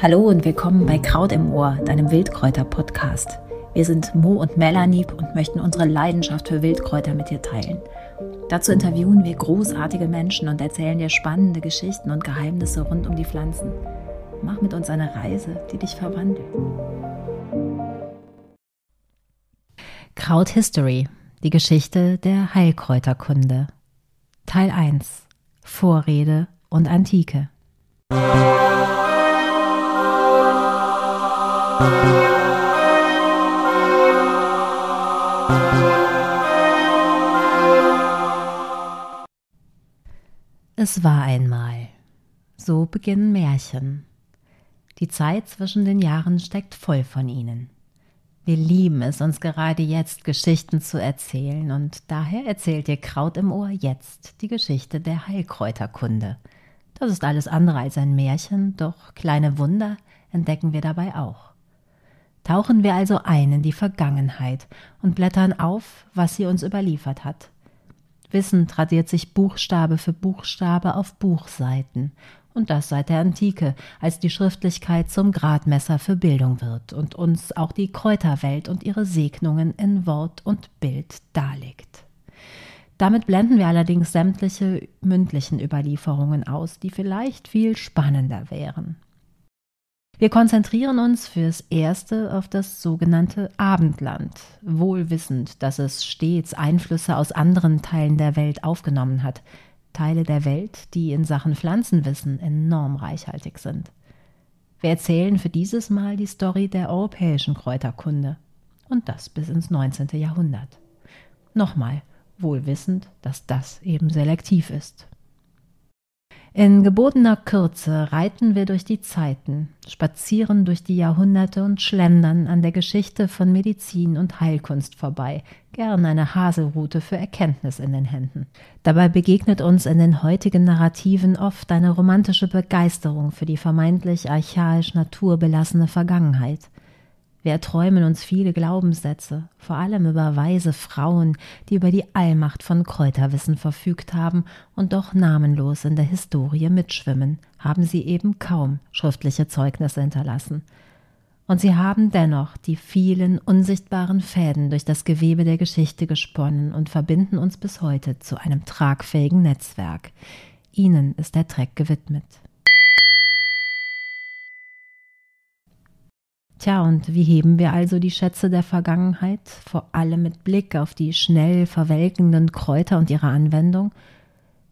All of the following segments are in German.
Hallo und willkommen bei Kraut im Ohr, deinem Wildkräuter-Podcast. Wir sind Mo und Melanie und möchten unsere Leidenschaft für Wildkräuter mit dir teilen. Dazu interviewen wir großartige Menschen und erzählen dir spannende Geschichten und Geheimnisse rund um die Pflanzen. Mach mit uns eine Reise, die dich verwandelt. Kraut History, die Geschichte der Heilkräuterkunde. Teil 1 Vorrede und Antike. Es war einmal. So beginnen Märchen. Die Zeit zwischen den Jahren steckt voll von ihnen. Wir lieben es, uns gerade jetzt Geschichten zu erzählen, und daher erzählt ihr Kraut im Ohr jetzt die Geschichte der Heilkräuterkunde. Das ist alles andere als ein Märchen, doch kleine Wunder entdecken wir dabei auch. Tauchen wir also ein in die Vergangenheit und blättern auf, was sie uns überliefert hat. Wissen tradiert sich Buchstabe für Buchstabe auf Buchseiten, und das seit der Antike, als die Schriftlichkeit zum Gradmesser für Bildung wird und uns auch die Kräuterwelt und ihre Segnungen in Wort und Bild darlegt. Damit blenden wir allerdings sämtliche mündlichen Überlieferungen aus, die vielleicht viel spannender wären. Wir konzentrieren uns fürs Erste auf das sogenannte Abendland, wohl wissend, dass es stets Einflüsse aus anderen Teilen der Welt aufgenommen hat, Teile der Welt, die in Sachen Pflanzenwissen enorm reichhaltig sind. Wir erzählen für dieses Mal die Story der europäischen Kräuterkunde und das bis ins 19. Jahrhundert. Nochmal, wohl wissend, dass das eben selektiv ist. In gebotener Kürze reiten wir durch die Zeiten, spazieren durch die Jahrhunderte und schlendern an der Geschichte von Medizin und Heilkunst vorbei, gern eine Haselrute für Erkenntnis in den Händen. Dabei begegnet uns in den heutigen Narrativen oft eine romantische Begeisterung für die vermeintlich archaisch naturbelassene Vergangenheit – wir erträumen uns viele Glaubenssätze, vor allem über weise Frauen, die über die Allmacht von Kräuterwissen verfügt haben und doch namenlos in der Historie mitschwimmen, haben sie eben kaum schriftliche Zeugnisse hinterlassen. Und sie haben dennoch die vielen unsichtbaren Fäden durch das Gewebe der Geschichte gesponnen und verbinden uns bis heute zu einem tragfähigen Netzwerk. Ihnen ist der Treck gewidmet. Tja, und wie heben wir also die Schätze der Vergangenheit, vor allem mit Blick auf die schnell verwelkenden Kräuter und ihre Anwendung?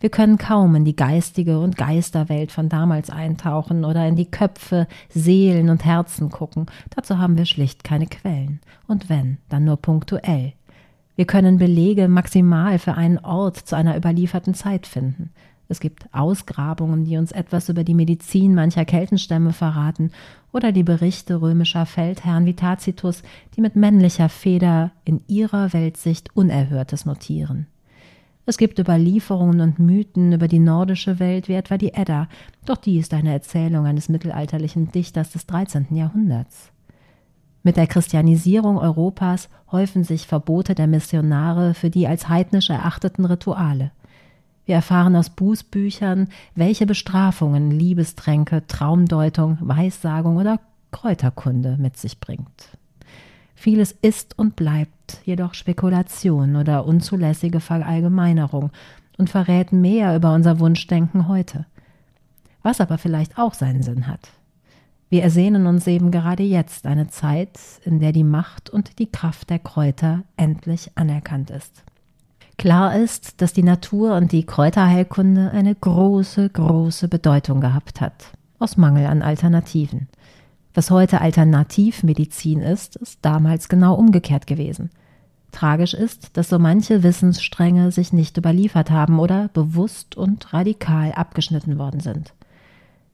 Wir können kaum in die geistige und Geisterwelt von damals eintauchen oder in die Köpfe, Seelen und Herzen gucken. Dazu haben wir schlicht keine Quellen. Und wenn, dann nur punktuell. Wir können Belege maximal für einen Ort zu einer überlieferten Zeit finden. Es gibt Ausgrabungen, die uns etwas über die Medizin mancher Keltenstämme verraten, oder die Berichte römischer Feldherren wie Tacitus, die mit männlicher Feder in ihrer Weltsicht Unerhörtes notieren. Es gibt Überlieferungen und Mythen über die nordische Welt wie etwa die Edda, doch die ist eine Erzählung eines mittelalterlichen Dichters des 13. Jahrhunderts. Mit der Christianisierung Europas häufen sich Verbote der Missionare für die als heidnisch erachteten Rituale – wir erfahren aus Bußbüchern, welche Bestrafungen Liebestränke, Traumdeutung, Weissagung oder Kräuterkunde mit sich bringt. Vieles ist und bleibt jedoch Spekulation oder unzulässige Verallgemeinerung und verrät mehr über unser Wunschdenken heute. Was aber vielleicht auch seinen Sinn hat. Wir ersehnen uns eben gerade jetzt eine Zeit, in der die Macht und die Kraft der Kräuter endlich anerkannt ist. Klar ist, dass die Natur und die Kräuterheilkunde eine große, große Bedeutung gehabt hat, aus Mangel an Alternativen. Was heute Alternativmedizin ist, ist damals genau umgekehrt gewesen. Tragisch ist, dass so manche Wissensstränge sich nicht überliefert haben oder bewusst und radikal abgeschnitten worden sind.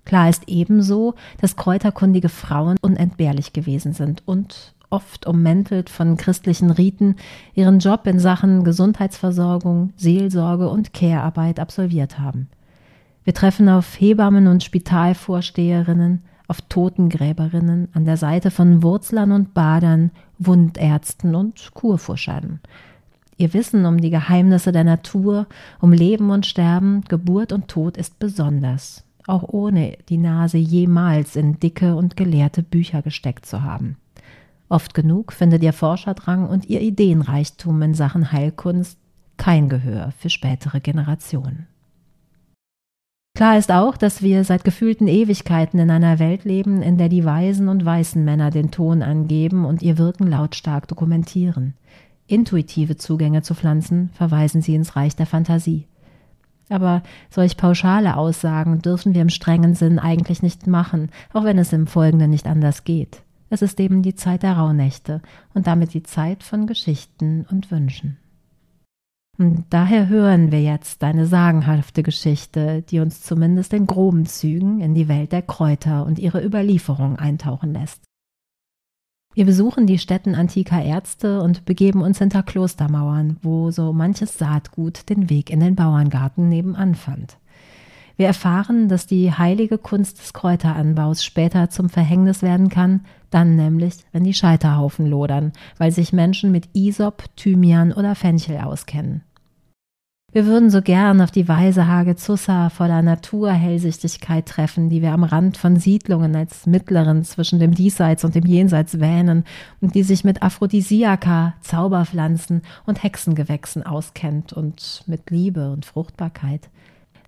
Klar ist ebenso, dass kräuterkundige Frauen unentbehrlich gewesen sind und oft ummäntelt von christlichen Riten, ihren Job in Sachen Gesundheitsversorgung, Seelsorge und Care-Arbeit absolviert haben. Wir treffen auf Hebammen und Spitalvorsteherinnen, auf Totengräberinnen an der Seite von Wurzlern und Badern, Wundärzten und Kurfuschern. Ihr Wissen um die Geheimnisse der Natur, um Leben und Sterben, Geburt und Tod ist besonders. auch ohne die Nase jemals in dicke und gelehrte Bücher gesteckt zu haben. Oft genug findet ihr Forscherdrang und ihr Ideenreichtum in Sachen Heilkunst kein Gehör für spätere Generationen. Klar ist auch, dass wir seit gefühlten Ewigkeiten in einer Welt leben, in der die weisen und weißen Männer den Ton angeben und ihr Wirken lautstark dokumentieren. Intuitive Zugänge zu Pflanzen verweisen sie ins Reich der Fantasie. Aber solch pauschale Aussagen dürfen wir im strengen Sinn eigentlich nicht machen, auch wenn es im Folgenden nicht anders geht. Es ist eben die Zeit der Rauhnächte und damit die Zeit von Geschichten und Wünschen. Und daher hören wir jetzt eine sagenhafte Geschichte, die uns zumindest in groben Zügen in die Welt der Kräuter und ihre Überlieferung eintauchen lässt. Wir besuchen die Stätten antiker Ärzte und begeben uns hinter Klostermauern, wo so manches Saatgut den Weg in den Bauerngarten nebenan fand. Wir erfahren, dass die heilige Kunst des Kräuteranbaus später zum Verhängnis werden kann, dann nämlich, wenn die Scheiterhaufen lodern, weil sich Menschen mit Isop, Thymian oder Fenchel auskennen. Wir würden so gern auf die weise Hagezussa voller Naturhellsichtigkeit treffen, die wir am Rand von Siedlungen als Mittlerin zwischen dem Diesseits und dem Jenseits wähnen und die sich mit Aphrodisiaka, Zauberpflanzen und Hexengewächsen auskennt und mit Liebe und Fruchtbarkeit.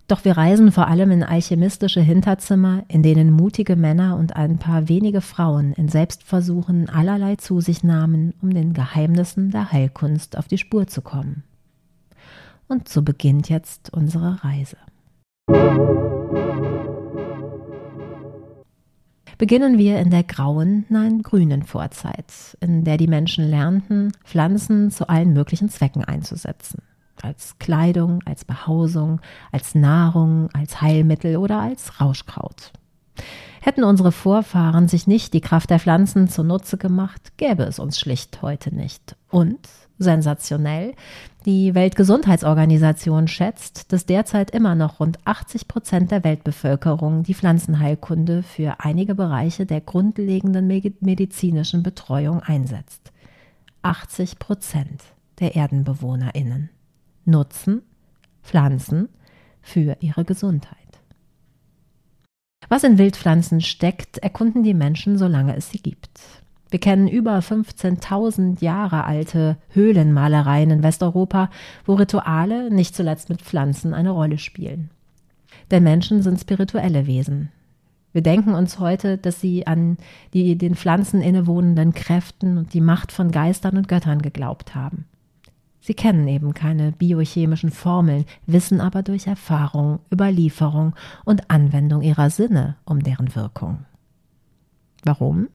Doch wir reisen vor allem in alchemistische Hinterzimmer, in denen mutige Männer und ein paar wenige Frauen in Selbstversuchen allerlei zu sich nahmen, um den Geheimnissen der Heilkunst auf die Spur zu kommen. Und so beginnt jetzt unsere Reise. Beginnen wir in der grauen, nein grünen Vorzeit, in der die Menschen lernten, Pflanzen zu allen möglichen Zwecken einzusetzen als Kleidung, als Behausung, als Nahrung, als Heilmittel oder als Rauschkraut. Hätten unsere Vorfahren sich nicht die Kraft der Pflanzen zunutze gemacht, gäbe es uns schlicht heute nicht. Und, sensationell, die Weltgesundheitsorganisation schätzt, dass derzeit immer noch rund 80 Prozent der Weltbevölkerung die Pflanzenheilkunde für einige Bereiche der grundlegenden medizinischen Betreuung einsetzt. 80 Prozent der ErdenbewohnerInnen nutzen Pflanzen für ihre Gesundheit. Was in Wildpflanzen steckt, erkunden die Menschen, solange es sie gibt. Wir kennen über 15.000 Jahre alte Höhlenmalereien in Westeuropa, wo Rituale nicht zuletzt mit Pflanzen eine Rolle spielen. Denn Menschen sind spirituelle Wesen. Wir denken uns heute, dass sie an die den Pflanzen innewohnenden Kräften und die Macht von Geistern und Göttern geglaubt haben. Sie kennen eben keine biochemischen Formeln, wissen aber durch Erfahrung, Überlieferung und Anwendung ihrer Sinne um deren Wirkung. Warum?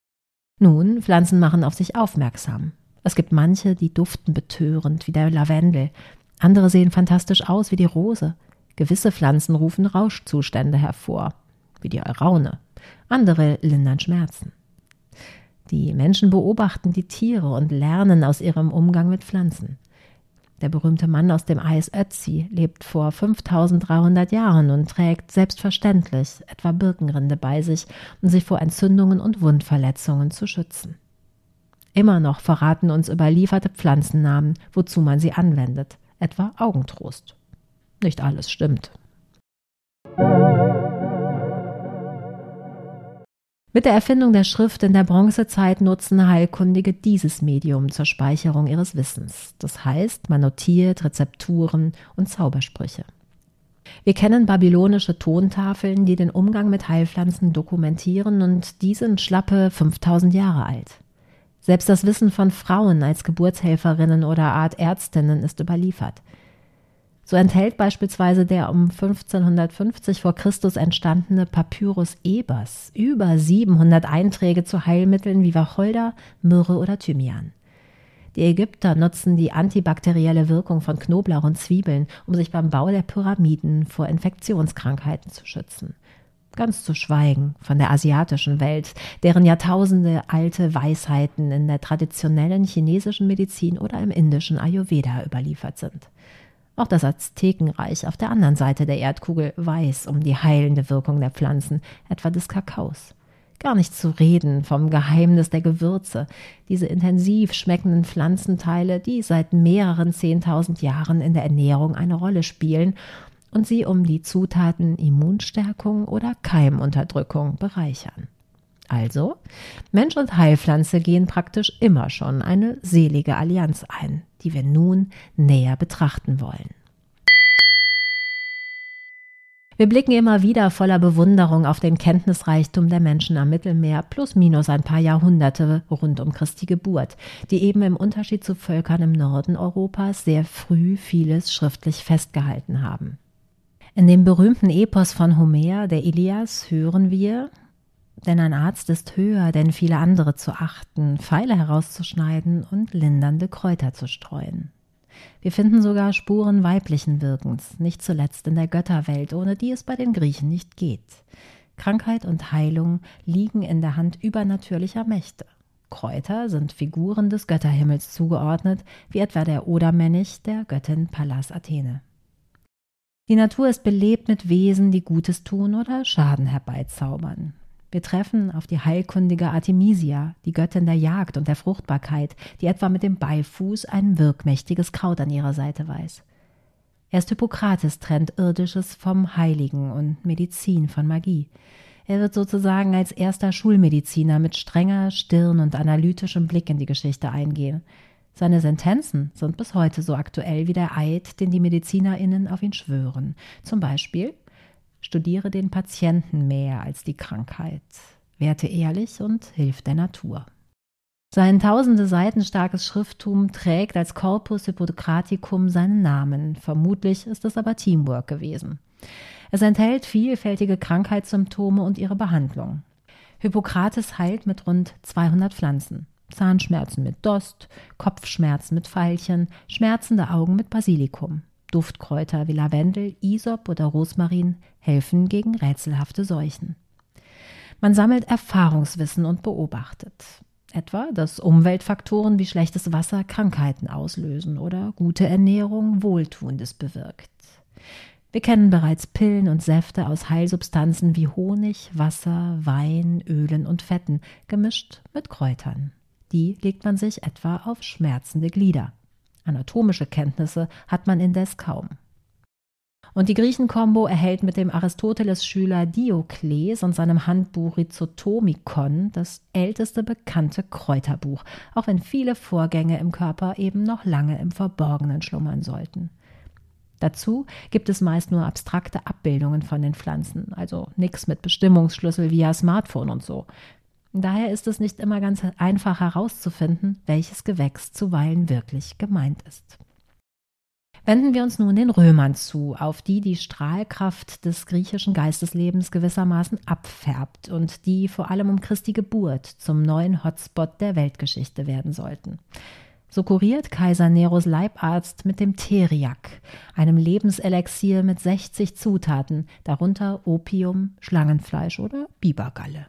Nun, Pflanzen machen auf sich aufmerksam. Es gibt manche, die duften betörend wie der Lavendel, andere sehen fantastisch aus wie die Rose. Gewisse Pflanzen rufen Rauschzustände hervor, wie die Euraune. Andere lindern Schmerzen. Die Menschen beobachten die Tiere und lernen aus ihrem Umgang mit Pflanzen. Der berühmte Mann aus dem Eis Ötzi lebt vor 5300 Jahren und trägt selbstverständlich etwa Birkenrinde bei sich, um sich vor Entzündungen und Wundverletzungen zu schützen. Immer noch verraten uns überlieferte Pflanzennamen, wozu man sie anwendet, etwa Augentrost. Nicht alles stimmt. Mit der Erfindung der Schrift in der Bronzezeit nutzen Heilkundige dieses Medium zur Speicherung ihres Wissens. Das heißt, man notiert Rezepturen und Zaubersprüche. Wir kennen babylonische Tontafeln, die den Umgang mit Heilpflanzen dokumentieren und die sind schlappe 5000 Jahre alt. Selbst das Wissen von Frauen als Geburtshelferinnen oder Art Ärztinnen ist überliefert. So enthält beispielsweise der um 1550 vor Christus entstandene Papyrus Ebers über 700 Einträge zu Heilmitteln wie Wacholder, Myrrhe oder Thymian. Die Ägypter nutzen die antibakterielle Wirkung von Knoblauch und Zwiebeln, um sich beim Bau der Pyramiden vor Infektionskrankheiten zu schützen. Ganz zu schweigen von der asiatischen Welt, deren Jahrtausende alte Weisheiten in der traditionellen chinesischen Medizin oder im indischen Ayurveda überliefert sind. Auch das Aztekenreich auf der anderen Seite der Erdkugel weiß um die heilende Wirkung der Pflanzen, etwa des Kakaos. Gar nicht zu reden vom Geheimnis der Gewürze, diese intensiv schmeckenden Pflanzenteile, die seit mehreren zehntausend Jahren in der Ernährung eine Rolle spielen und sie um die Zutaten Immunstärkung oder Keimunterdrückung bereichern. Also, Mensch und Heilpflanze gehen praktisch immer schon eine selige Allianz ein, die wir nun näher betrachten wollen. Wir blicken immer wieder voller Bewunderung auf den Kenntnisreichtum der Menschen am Mittelmeer plus minus ein paar Jahrhunderte rund um Christi Geburt, die eben im Unterschied zu Völkern im Norden Europas sehr früh vieles schriftlich festgehalten haben. In dem berühmten Epos von Homer, der Ilias, hören wir, denn ein Arzt ist höher, denn viele andere zu achten, Pfeile herauszuschneiden und lindernde Kräuter zu streuen. Wir finden sogar Spuren weiblichen Wirkens, nicht zuletzt in der Götterwelt, ohne die es bei den Griechen nicht geht. Krankheit und Heilung liegen in der Hand übernatürlicher Mächte. Kräuter sind Figuren des Götterhimmels zugeordnet, wie etwa der Odermännich der Göttin Pallas Athene. Die Natur ist belebt mit Wesen, die Gutes tun oder Schaden herbeizaubern. Wir treffen auf die heilkundige Artemisia, die Göttin der Jagd und der Fruchtbarkeit, die etwa mit dem Beifuß ein wirkmächtiges Kraut an ihrer Seite weiß. Erst Hippokrates trennt Irdisches vom Heiligen und Medizin von Magie. Er wird sozusagen als erster Schulmediziner mit strenger Stirn und analytischem Blick in die Geschichte eingehen. Seine Sentenzen sind bis heute so aktuell wie der Eid, den die MedizinerInnen auf ihn schwören. Zum Beispiel Studiere den Patienten mehr als die Krankheit. Werte ehrlich und hilf der Natur. Sein tausende Seiten starkes Schrifttum trägt als Corpus Hippokraticum seinen Namen. Vermutlich ist es aber Teamwork gewesen. Es enthält vielfältige Krankheitssymptome und ihre Behandlung. Hippokrates heilt mit rund 200 Pflanzen. Zahnschmerzen mit Dost, Kopfschmerzen mit Veilchen, schmerzende Augen mit Basilikum. Duftkräuter wie Lavendel, Isop oder Rosmarin helfen gegen rätselhafte Seuchen. Man sammelt Erfahrungswissen und beobachtet. Etwa, dass Umweltfaktoren wie schlechtes Wasser Krankheiten auslösen oder gute Ernährung Wohltuendes bewirkt. Wir kennen bereits Pillen und Säfte aus Heilsubstanzen wie Honig, Wasser, Wein, Ölen und Fetten, gemischt mit Kräutern. Die legt man sich etwa auf schmerzende Glieder. Anatomische Kenntnisse hat man indes kaum. Und die Griechen-Kombo erhält mit dem Aristoteles-Schüler Diokles und seinem Handbuch Rhizotomikon das älteste bekannte Kräuterbuch, auch wenn viele Vorgänge im Körper eben noch lange im Verborgenen schlummern sollten. Dazu gibt es meist nur abstrakte Abbildungen von den Pflanzen, also nichts mit Bestimmungsschlüssel via Smartphone und so. Daher ist es nicht immer ganz einfach herauszufinden, welches Gewächs zuweilen wirklich gemeint ist. Wenden wir uns nun den Römern zu, auf die die Strahlkraft des griechischen Geisteslebens gewissermaßen abfärbt und die vor allem um Christi Geburt zum neuen Hotspot der Weltgeschichte werden sollten. So kuriert Kaiser Neros Leibarzt mit dem Teriak, einem Lebenselixier mit 60 Zutaten, darunter Opium, Schlangenfleisch oder Bibergalle.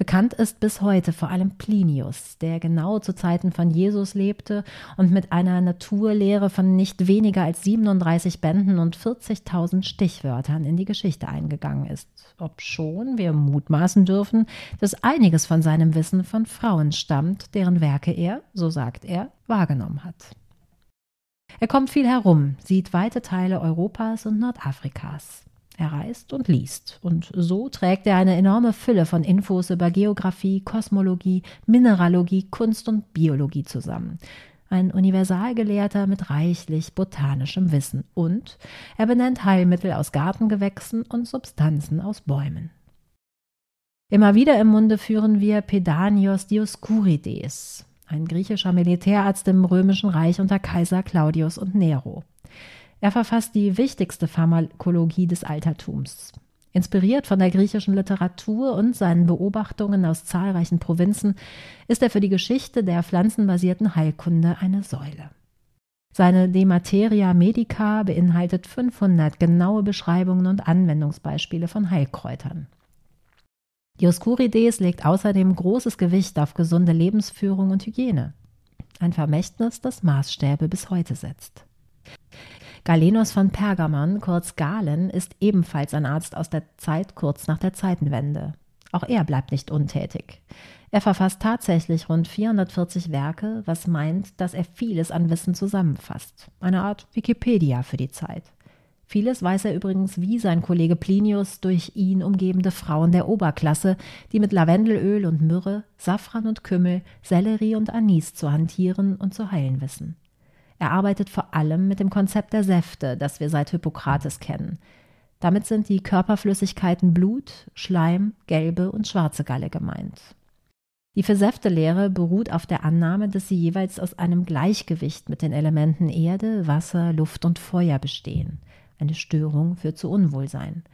Bekannt ist bis heute vor allem Plinius, der genau zu Zeiten von Jesus lebte und mit einer Naturlehre von nicht weniger als 37 Bänden und 40.000 Stichwörtern in die Geschichte eingegangen ist. Obschon wir mutmaßen dürfen, dass einiges von seinem Wissen von Frauen stammt, deren Werke er, so sagt er, wahrgenommen hat. Er kommt viel herum, sieht weite Teile Europas und Nordafrikas. Er reist und liest. Und so trägt er eine enorme Fülle von Infos über Geographie, Kosmologie, Mineralogie, Kunst und Biologie zusammen. Ein Universalgelehrter mit reichlich botanischem Wissen. Und er benennt Heilmittel aus Gartengewächsen und Substanzen aus Bäumen. Immer wieder im Munde führen wir Pedanios Dioskurides, ein griechischer Militärarzt im Römischen Reich unter Kaiser Claudius und Nero. Er verfasst die wichtigste Pharmakologie des Altertums. Inspiriert von der griechischen Literatur und seinen Beobachtungen aus zahlreichen Provinzen ist er für die Geschichte der pflanzenbasierten Heilkunde eine Säule. Seine De Materia Medica beinhaltet 500 genaue Beschreibungen und Anwendungsbeispiele von Heilkräutern. Dioskurides legt außerdem großes Gewicht auf gesunde Lebensführung und Hygiene. Ein Vermächtnis, das Maßstäbe bis heute setzt. Galenos von Pergamon, kurz Galen, ist ebenfalls ein Arzt aus der Zeit kurz nach der Zeitenwende. Auch er bleibt nicht untätig. Er verfasst tatsächlich rund 440 Werke, was meint, dass er vieles an Wissen zusammenfasst. Eine Art Wikipedia für die Zeit. Vieles weiß er übrigens wie sein Kollege Plinius durch ihn umgebende Frauen der Oberklasse, die mit Lavendelöl und Myrrhe, Safran und Kümmel, Sellerie und Anis zu hantieren und zu heilen wissen. Er arbeitet vor allem mit dem Konzept der Säfte, das wir seit Hippokrates kennen. Damit sind die Körperflüssigkeiten Blut, Schleim, gelbe und schwarze Galle gemeint. Die Für-Säfte-Lehre beruht auf der Annahme, dass sie jeweils aus einem Gleichgewicht mit den Elementen Erde, Wasser, Luft und Feuer bestehen. Eine Störung führt zu Unwohlsein.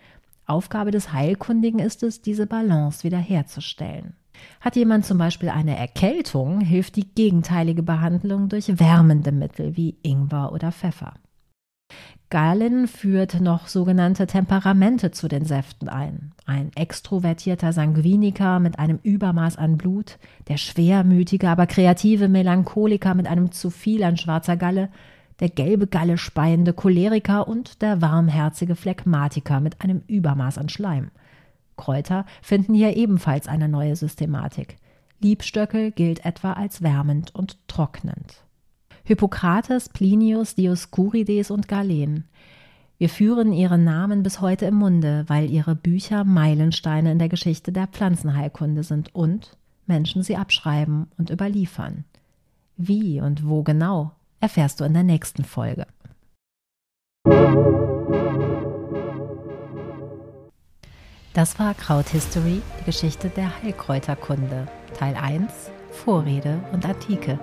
Aufgabe des Heilkundigen ist es, diese Balance wiederherzustellen. Hat jemand zum Beispiel eine Erkältung, hilft die gegenteilige Behandlung durch wärmende Mittel wie Ingwer oder Pfeffer. Galen führt noch sogenannte Temperamente zu den Säften ein. Ein extrovertierter Sanguiniker mit einem Übermaß an Blut, der schwermütige, aber kreative Melancholiker mit einem zu viel an schwarzer Galle, der gelbe Galle speiende Choleriker und der warmherzige Phlegmatiker mit einem Übermaß an Schleim. Kräuter finden hier ebenfalls eine neue Systematik. Liebstöckel gilt etwa als wärmend und trocknend. Hippokrates, Plinius, Dioskurides und Galen. Wir führen ihre Namen bis heute im Munde, weil ihre Bücher Meilensteine in der Geschichte der Pflanzenheilkunde sind und Menschen sie abschreiben und überliefern. Wie und wo genau, erfährst du in der nächsten Folge. Das war Krauthistory, die Geschichte der Heilkräuterkunde, Teil 1, Vorrede und Antike.